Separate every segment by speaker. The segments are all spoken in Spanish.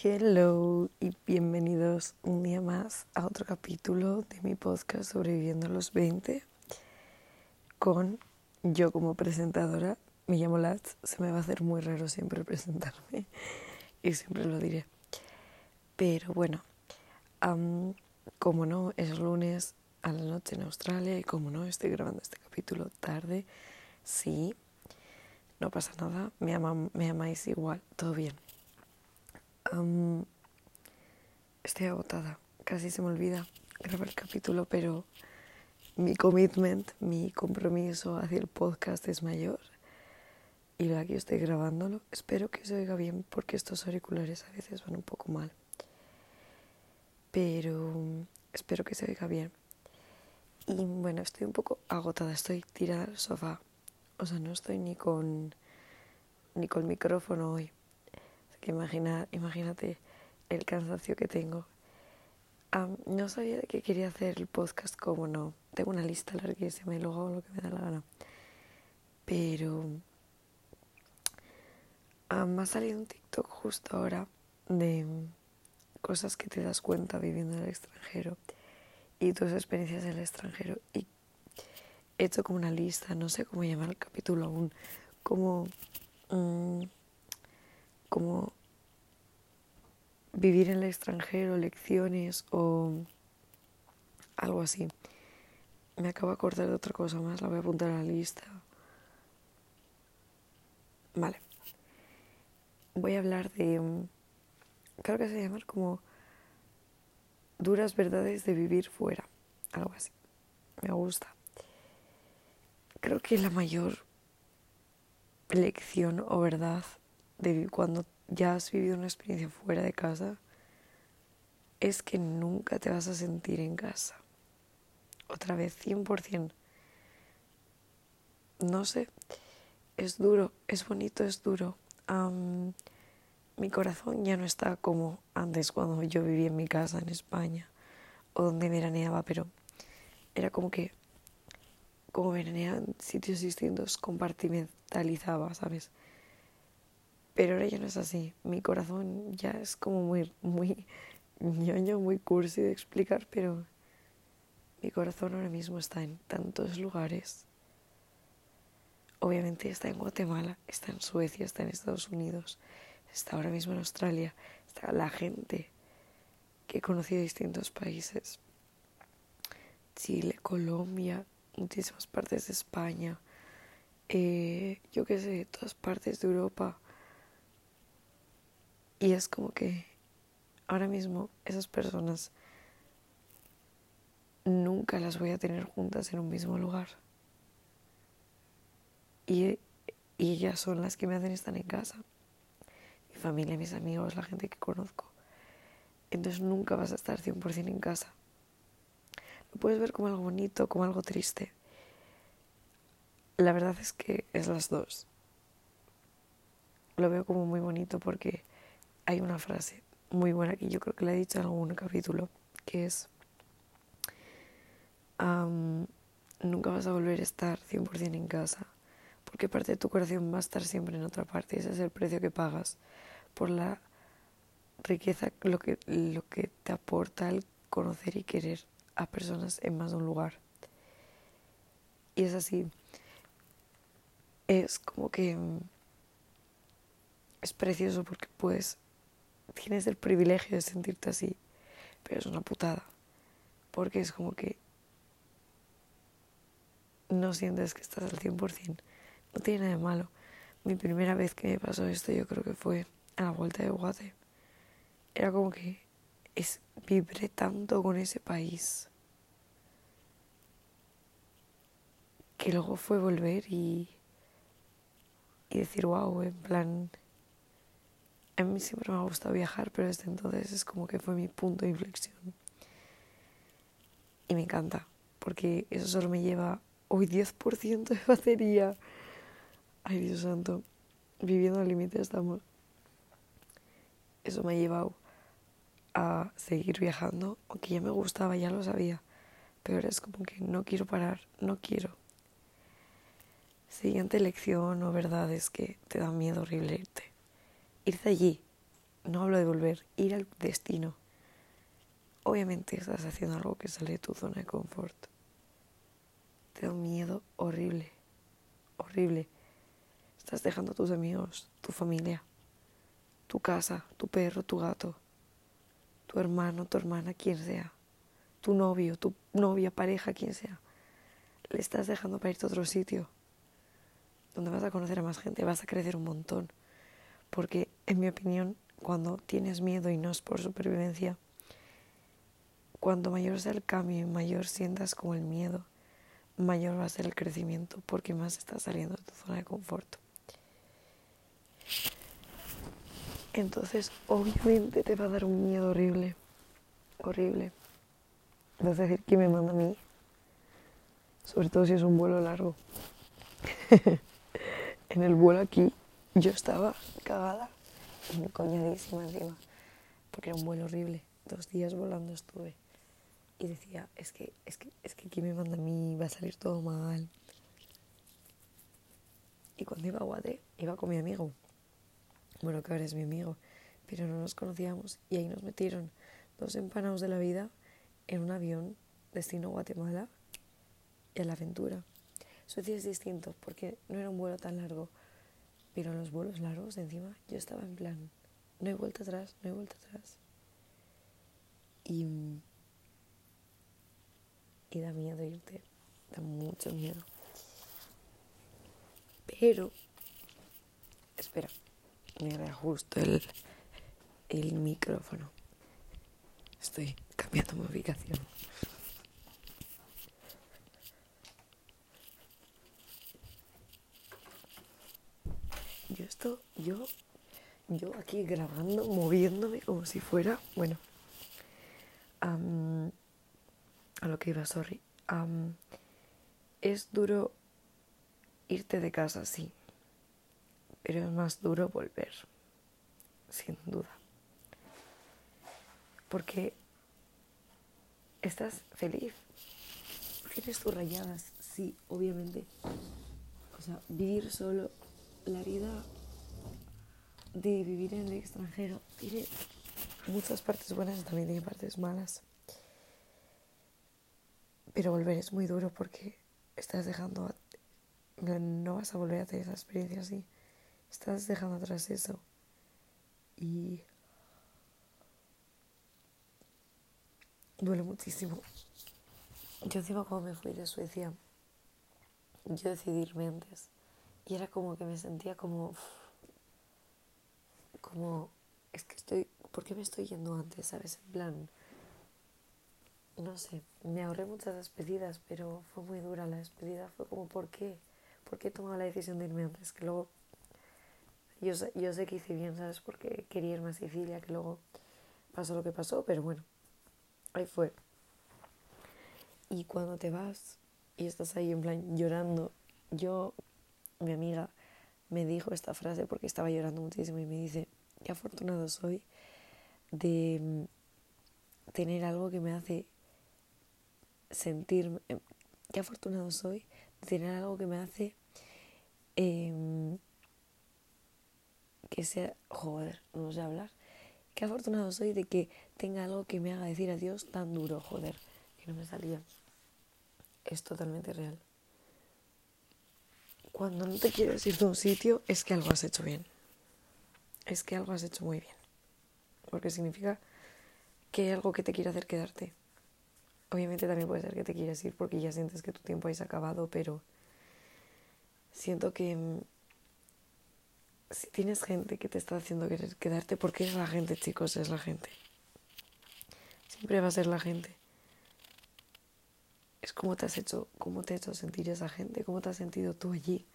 Speaker 1: Hello y bienvenidos un día más a otro capítulo de mi podcast Sobreviviendo a los 20 con yo como presentadora. Me llamo Lats, se me va a hacer muy raro siempre presentarme y siempre lo diré. Pero bueno, como no, es lunes a la noche en Australia y como no, estoy grabando este capítulo tarde. Sí, no pasa nada, me, me amáis igual, todo bien estoy agotada, casi se me olvida grabar el capítulo, pero mi commitment, mi compromiso hacia el podcast es mayor. Y aquí estoy grabándolo. Espero que se oiga bien porque estos auriculares a veces van un poco mal. Pero espero que se oiga bien. Y bueno, estoy un poco agotada, estoy tirada al sofá. O sea, no estoy ni con ni con micrófono hoy que imagínate el cansancio que tengo. no sabía de qué quería hacer el podcast, como no. Tengo una lista larguísima y luego hago lo que me da la gana. Pero me ha salido un TikTok justo ahora de cosas que te das cuenta viviendo en el extranjero y tus experiencias en el extranjero. Y he hecho como una lista, no sé cómo llamar el capítulo aún, como... Mm, como vivir en el extranjero, lecciones o algo así. Me acabo de acordar de otra cosa más, la voy a apuntar a la lista. Vale. Voy a hablar de, mm, creo que se llama como duras verdades de vivir fuera, algo así. Me gusta. Creo que la mayor lección o verdad de cuando ya has vivido una experiencia fuera de casa es que nunca te vas a sentir en casa. Otra vez, 100%. No sé, es duro, es bonito, es duro. mi corazón ya no está como antes cuando yo vivía en mi casa en España o donde veraneaba, pero era como que, como veraneaba en sitios distintos, compartimentalizaba, ¿sabes? Pero ahora ya no es así. Mi corazón ya es como muy, muy ñoño, muy cursi de explicar, pero mi corazón ahora mismo está en tantos lugares. Obviamente está en Guatemala, está en Suecia, está en Estados Unidos, está ahora mismo en Australia, está la gente que he conocido distintos países. Chile, Colombia, muchísimas partes de España, eh, yo qué sé, todas partes de Europa y es como que ahora mismo esas personas nunca las voy a tener juntas en un mismo lugar. Y, ellas son las que me hacen estar en casa. Mi familia, mis amigos, la gente que conozco. Entonces nunca vas a estar 100% en casa. Lo puedes ver como algo bonito, como algo triste. La verdad es que es las dos. Lo veo como muy bonito porque hay una frase muy buena que yo creo que la he dicho en algún capítulo, que es, nunca vas a volver a estar 100% en casa, porque parte de tu corazón va a estar siempre en otra parte, ese es el precio que pagas por la riqueza, lo que, lo que te aporta el conocer y querer a personas en más de un lugar. Y es así, es como que mm, es precioso porque puedes tienes el privilegio de sentirte así, pero es una putada, porque es como que no sientes que estás al 100%, no tiene nada de malo. Mi primera vez que me pasó esto yo creo que fue a la vuelta de Guate. Era como que es, vibré tanto con ese país que luego fue volver y, y decir, wow, en plan, a mí siempre me ha gustado viajar, pero desde entonces es como que fue mi punto de inflexión. Y me encanta, porque eso solo me lleva hoy 10% de batería. Ay, Dios santo, viviendo al límite estamos. Eso me ha llevado a seguir viajando, aunque ya me gustaba, ya lo sabía. Pero ahora es como que no quiero parar, no quiero. Siguiente lección o verdad es que te da miedo horrible irte irte allí. no hablo de volver, ir al destino. Obviamente estás haciendo algo que sale de tu zona de confort. Te da un miedo horrible, horrible. Estás dejando a tus amigos, tu familia, tu casa, tu perro, tu gato, tu hermano, tu hermana, quien sea, tu novio, tu novia, pareja, quien sea. Le estás dejando para irte a otro sitio donde vas a conocer a más gente, vas a crecer un montón. Porque, en mi opinión, cuando tienes miedo y no es por supervivencia, cuanto mayor sea el cambio y mayor sientas como el miedo, mayor va a ser el crecimiento porque más estás saliendo de tu zona de confort. Entonces, obviamente te va a dar un miedo horrible, horrible. Vas a decir, ¿quién me manda a mí? Sobre todo si es un vuelo largo. en el vuelo aquí yo estaba cagada coñadísima encima, porque era un vuelo horrible. Dos días volando estuve y decía, es que, es que, es que aquí me manda a mí, va a salir todo mal. Y cuando iba a Guade, iba con mi amigo. Bueno, que ahora es mi amigo, pero no nos conocíamos y ahí nos metieron dos empanados de la vida en un avión destino Guatemala y a la aventura. Suecia es distinto porque no era un vuelo tan largo, pero los vuelos largos encima yo estaba en plan, no hay vuelta atrás, no hay vuelta atrás. Y y da miedo irte, da mucho miedo. Pero, espera, me reajusto el, el micrófono. Estoy cambiando mi ubicación. Yo esto, yo, yo aquí grabando, moviéndome como si fuera, bueno, a lo que iba, sorry. es duro irte de casa, sí, pero es más duro volver, sin duda. Porque estás feliz. Tienes tus rayadas, sí, obviamente. O sea, vivir solo, la vida de vivir en el extranjero tiene muchas partes buenas y también tiene partes malas. Pero volver es muy duro porque estás dejando, no vas a volver a tener esa experiencia así. Estás dejando atrás eso. Y duele muchísimo. Yo encima cuando me fui de Suecia, yo decidí irme antes. Y era como que me sentía como... Como... Es que estoy... ¿Por qué me estoy yendo antes? ¿Sabes? En plan no sé, me ahorré muchas despedidas, pero fue muy dura la despedida. Fue como, ¿por qué? ¿Por qué he tomado la decisión de irme antes? Que luego, yo sé, yo sé que hice bien, ¿sabes? Porque quería irme a Sicilia, que luego pasó lo que pasó, pero bueno, ahí fue. Y cuando te vas y estás ahí en plan llorando, yo, mi amiga, me dijo esta frase porque estaba llorando muchísimo y me dice, qué afortunado soy de mm, tener algo que me hace sentirme, em, qué afortunado soy de tener algo que me hace em, que sea, joder, no sé hablar, qué afortunado soy de que tenga algo que me haga decir adiós tan duro, joder, que no me salía. Es totalmente real. Cuando no te quieres ir de un sitio es que algo has hecho bien. Es que algo has hecho muy bien. Porque significa que hay algo que te quiere hacer quedarte. Obviamente también puede ser que te quieras ir porque ya sientes que tu tiempo ha acabado, pero siento que mm, si tienes gente que te está haciendo querer quedarte, porque es la gente, chicos, es la gente. Siempre va a ser la gente. Es como te has hecho, cómo te ha hecho sentir esa gente, cómo te has sentido tú allí,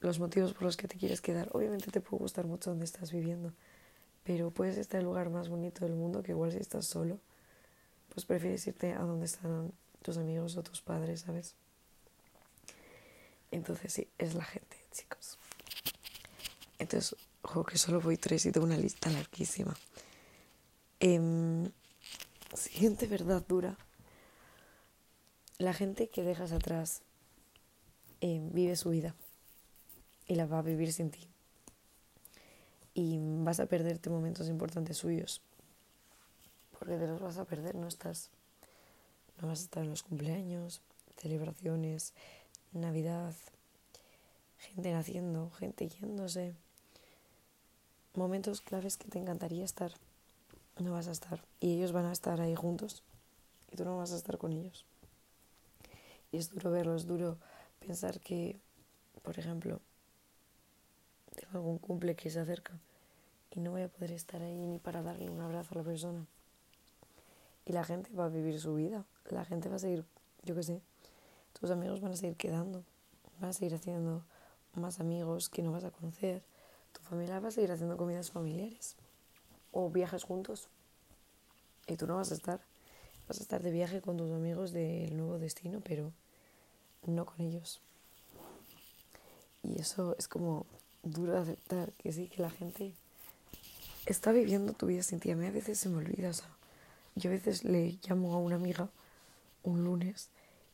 Speaker 1: los motivos por los que te quieres quedar. Obviamente te puede gustar mucho donde estás viviendo, pero puedes estar en el lugar más bonito del mundo que igual si estás solo pues prefieres irte a donde están tus amigos o tus padres, ¿sabes? Entonces sí, es la gente, chicos. Entonces, ojo que solo voy tres y tengo una lista larguísima. Eh, siguiente verdad dura. La gente que dejas atrás em, vive su vida y la va a vivir sin ti. y vas a perderte momentos importantes suyos. Porque te los vas a perder, no estás. No vas a estar en los cumpleaños, celebraciones, Navidad, gente naciendo, gente yéndose. Momentos claves que te encantaría estar. No vas a estar. Y ellos van a estar ahí juntos. Y tú no vas a estar con ellos. Y es duro verlo, es duro pensar que, por ejemplo, tengo algún cumple que se acerca y no voy a poder estar ahí ni para darle un abrazo a la persona. Y la gente va a vivir su vida, la gente va a seguir, yo qué sé, tus amigos van a seguir quedando, van a seguir haciendo más amigos que no vas a conocer, tu familia va a seguir haciendo comidas familiares o viajes juntos y tú no vas a estar. Vas a estar de viaje con tus amigos del nuevo destino, pero no con ellos. Y eso es como duro de aceptar, que sí, que la gente está viviendo tu vida sin ti. A mí a veces se me olvida, o sea, yo a veces le llamo a una amiga un lunes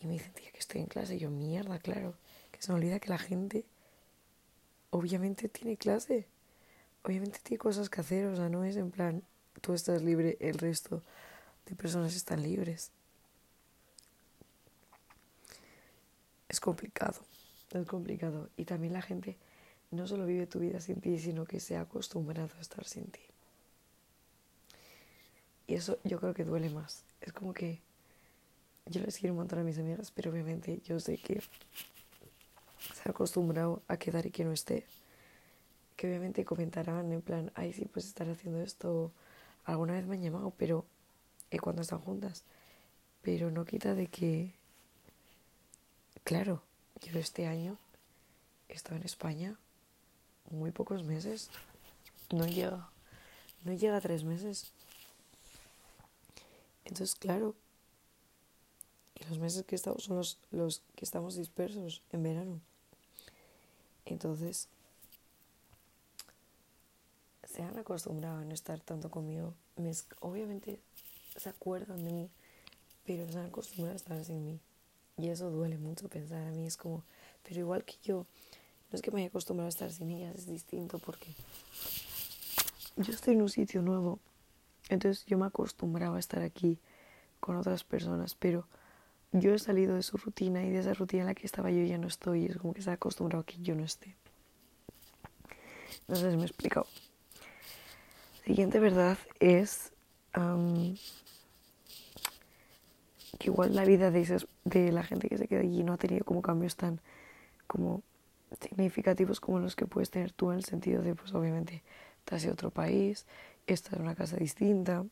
Speaker 1: y me dice, tía, que estoy en clase. Y yo, mierda, claro, que se me olvida que la gente obviamente tiene clase, obviamente tiene cosas que hacer, o sea, no es en plan, tú estás libre, el resto de personas están libres. Es complicado, es complicado. Y también la gente no solo vive tu vida sin ti, sino que se ha acostumbrado a estar sin ti. Y eso yo creo que duele más. Es como que yo les quiero un montón a mis amigas, pero obviamente yo sé que se ha acostumbrado a quedar y que no esté. Que obviamente comentarán en plan, ay, sí, pues estar haciendo esto. Alguna vez me han llamado, pero cuando están juntas. Pero no quita de que, claro, yo este año he estado en España muy pocos meses. No llega, no llega tres meses. Entonces, claro, y los meses que estamos son los, los que estamos dispersos en verano. Entonces, se han acostumbrado a no estar tanto conmigo. Me, obviamente se acuerdan de mí, pero se han acostumbrado a estar sin mí. Y eso duele mucho pensar a mí. Es como, pero igual que yo, no es que me haya acostumbrado a estar sin ellas, es distinto porque yo estoy en un sitio nuevo. Entonces yo me he acostumbrado a estar aquí con otras personas, pero yo he salido de su rutina y de esa rutina en la que estaba yo ya no estoy. Es como que se ha acostumbrado a que yo no esté. No sé si me he explicado. Siguiente verdad es que igual la vida de, de la gente que se queda allí no ha tenido como cambios tan como significativos como los que puedes tener tú en el sentido de pues obviamente ido a otro país, estás en una casa distinta,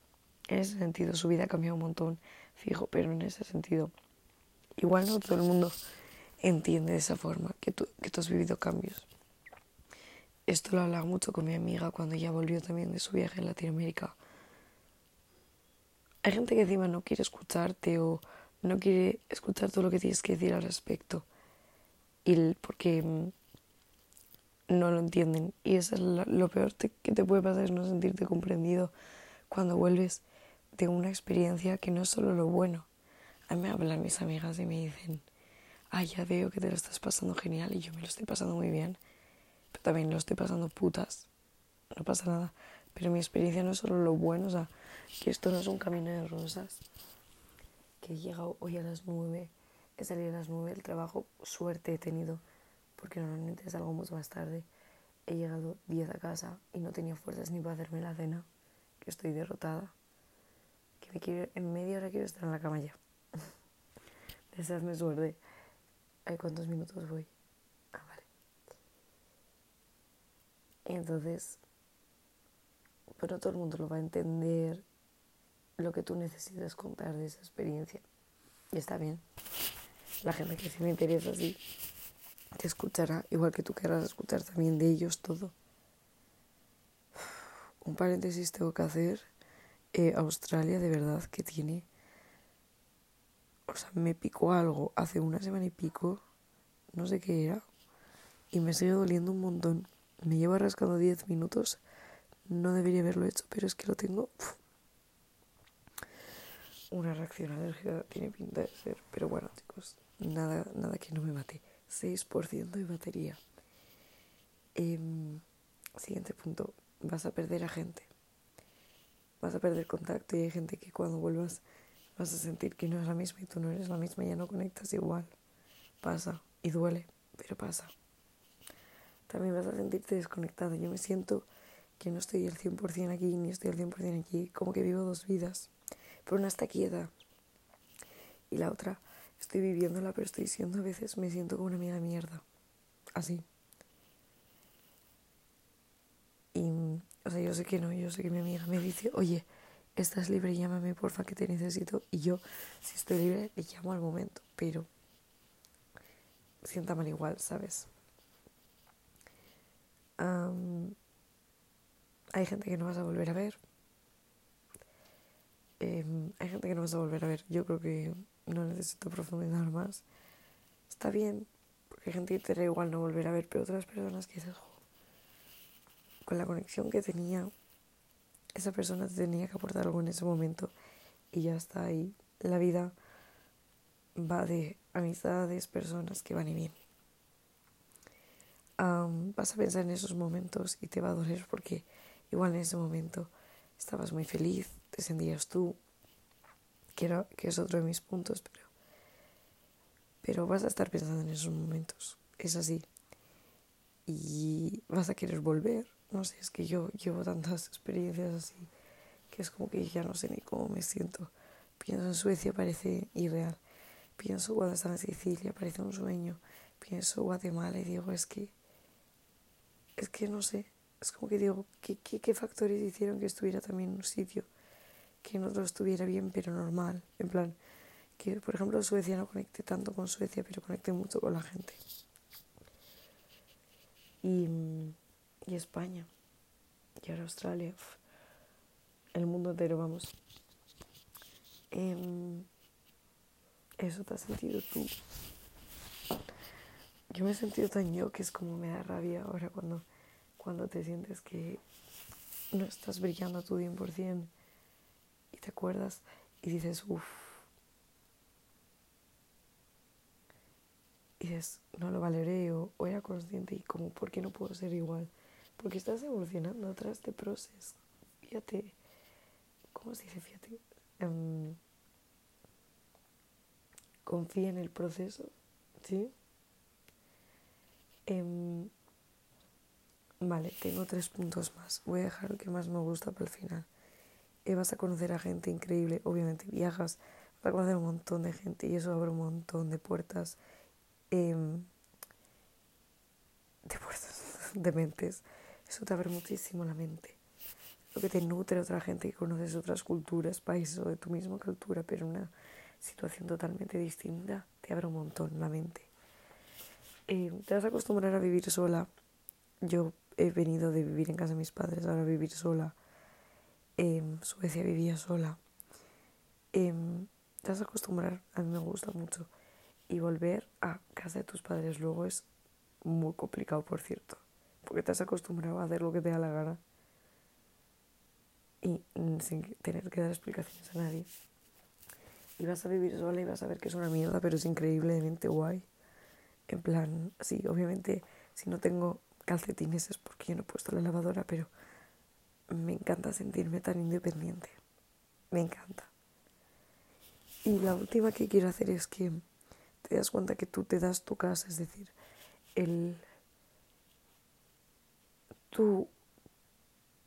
Speaker 1: en ese sentido su vida ha cambiado un montón, fijo, pero en ese sentido igual no todo el mundo entiende de esa forma que tú, que tú has vivido cambios. Esto lo hablaba mucho con mi amiga cuando ella volvió también de su viaje en Latinoamérica hay gente que encima no quiere escucharte o no quiere escuchar todo lo que tienes que decir al respecto. Y porque mm, no lo entienden. Y eso es lo, peor que te puede pasar es no sentirte comprendido cuando vuelves de una experiencia que no es solo lo bueno. A mí me hablan mis amigas y me dicen, ay, ya veo que te lo estás pasando genial y yo me lo estoy pasando muy bien. Pero también lo estoy pasando putas. No pasa nada. Pero mi experiencia no es solo lo bueno, que esto no es un camino de rosas, que he llegado hoy a las nueve, he salido a las nueve del trabajo, suerte he tenido, porque normalmente salgo mucho más tarde. He llegado diez a casa y no tenía fuerzas ni para hacerme la cena, que estoy derrotada, que me quiero, en media hora quiero estar en la cama ya. Deseadme suerte. ¿Ay, cuántos minutos voy? Ah, vale. Entonces, pero no todo el mundo lo va a entender lo que tú necesitas contar de esa experiencia. Y está bien. La gente que sí me interesa así te escuchará, igual que tú querrás escuchar también de ellos todo. Un paréntesis tengo que hacer. Eh, Australia de verdad que tiene... O sea, me picó algo hace una semana y pico, no sé qué era, y me sigue doliendo un montón. Me lleva rascando 10 minutos, no debería haberlo hecho, pero es que lo tengo una reacción alérgica tiene pinta de ser. Pero bueno, chicos, nada, nada que no me mate. 6% de batería. Em, siguiente punto. vas a perder a gente. Vas a perder contacto y hay gente que cuando vuelvas vas a sentir que no es la misma y tú no eres la misma y ya no conectas igual. Pasa y duele, pero pasa. También vas a sentirte desconectada. Yo me siento que no estoy al 100% aquí ni estoy al 100% aquí, como que vivo dos vidas. Pero una está quieta y la otra estoy viviéndola, pero estoy siendo a veces, me siento como una amiga mierda. Así. Y, o sea, yo sé que no, yo sé que mi amiga me dice, oye, estás libre, llámame porfa que te necesito. Y yo, si estoy libre, le llamo al momento, pero sienta mal igual, ¿sabes? hay gente que no vas a volver a ver. Em, hay gente que no vas a volver a ver. Yo creo que no necesito profundizar más. Está bien, porque hay gente que te da igual no volver a ver, pero otras personas que dices, con la conexión que tenía, esa persona te tenía que aportar algo en ese momento y ya está ahí. La vida va de amistades, personas que van y vienen. vas a pensar en esos momentos y te va a doler porque igual en ese momento estabas muy feliz, te sentías tú, que, que es otro de mis puntos, pero, pero vas a estar pensando en esos momentos, es así. Y vas a querer volver, no sé, es que yo llevo tantas experiencias así que es como que ya no sé ni cómo me siento. Pienso en Suecia, parece irreal. Pienso cuando estaba en Sicilia, parece un sueño. Pienso Guatemala y digo, es que, es que no sé, es como que digo, ¿qué, qué, qué factores hicieron que estuviera también en un sitio que no todo estuviera bien, pero normal. En plan, que por ejemplo Suecia no conecte tanto con Suecia, pero conecte mucho con la gente. Y, y España, y ahora Australia, el mundo entero, vamos. Em, eso te has sentido tú. Yo me he sentido tan yo que es como me da rabia ahora cuando, cuando te sientes que no estás brillando a tu 100% te acuerdas y dices, uff. Y dices, no lo valeré o, era consciente y como, ¿por qué no puedo ser igual? Porque estás evolucionando atrás de proceso. Fíjate, ¿cómo se dice? Fíjate. Em, confía en el proceso, ¿sí? Em, vale, tengo tres puntos más. Voy a dejar lo que más me gusta para el final vas a conocer a gente increíble, obviamente viajas, vas a conocer un montón de gente y eso abre un montón de puertas, em, de puertas, de mentes. Eso te abre muchísimo la mente. Lo que te nutre otra gente que conoces otras culturas, países o de tu misma cultura, pero una situación totalmente distinta, te abre un montón la mente. Em, te vas a acostumbrar a vivir sola. Yo he venido de vivir en casa de mis padres, ahora vivir sola en Suecia vivía sola. Em, te vas a acostumbrar, a mí me gusta mucho. Y volver a casa de tus padres luego es muy complicado, por cierto. Porque te has acostumbrado a hacer lo que te da la gana. Y sin tener que dar explicaciones a nadie. Y vas a vivir sola y vas a ver que es una mierda, pero es increíblemente guay. En plan, sí, obviamente, si no tengo calcetines es porque yo no he puesto la lavadora, pero me encanta sentirme tan independiente. Me encanta. Y la última que quiero hacer es que te das cuenta que tú te das tu casa, es decir, el tú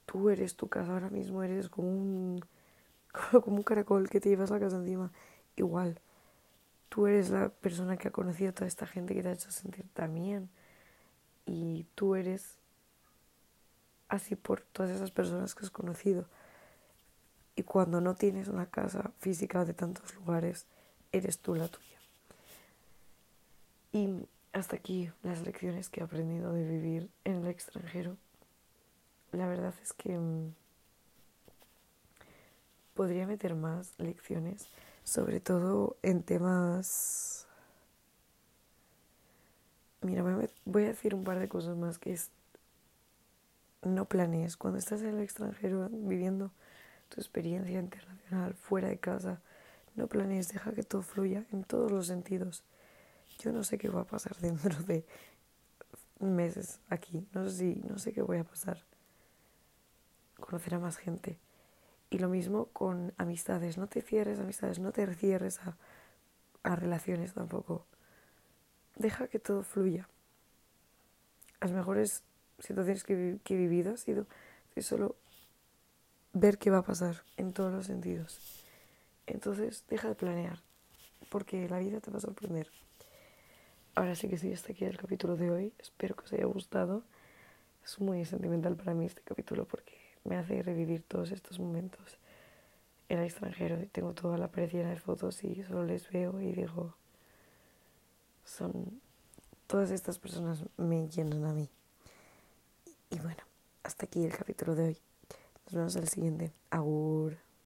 Speaker 1: tú eres tu casa ahora mismo, eres como un como un caracol que te llevas la casa encima. Igual, tú eres la persona que ha conocido a toda esta gente que te ha hecho sentir también y tú eres así por todas esas personas que has conocido. Y cuando no tienes una casa física de tantos lugares, eres tú la tuya. Y hasta aquí las lecciones que he aprendido de vivir en el extranjero. La verdad es que mm, podría meter más lecciones, sobre todo en temas... Mira, voy a decir un par de cosas más que es no planees. Cuando estás en el extranjero viviendo tu experiencia internacional fuera de casa, no planees, deja que todo fluya en todos los sentidos. Yo no sé qué va a pasar dentro de meses aquí, no sé si, no sé qué voy a pasar. conocer a más gente. Y lo mismo con amistades, no te cierres amistades, no te cierres a, a relaciones tampoco. Deja que todo fluya. Las mejores situaciones que, que he vivido ha sido solo ver qué va a pasar en todos los sentidos. Entonces, deja de planear, porque la vida te va a sorprender. Ahora sí que sí, hasta aquí el capítulo de hoy. Espero que os haya gustado. Es muy sentimental para mí este capítulo porque me hace revivir todos estos momentos en el extranjero. Tengo toda la pared de fotos y solo les veo y digo, son todas estas personas me llenan a mí. Y bueno, hasta aquí el capítulo de hoy. Nos vemos en el siguiente. Agur.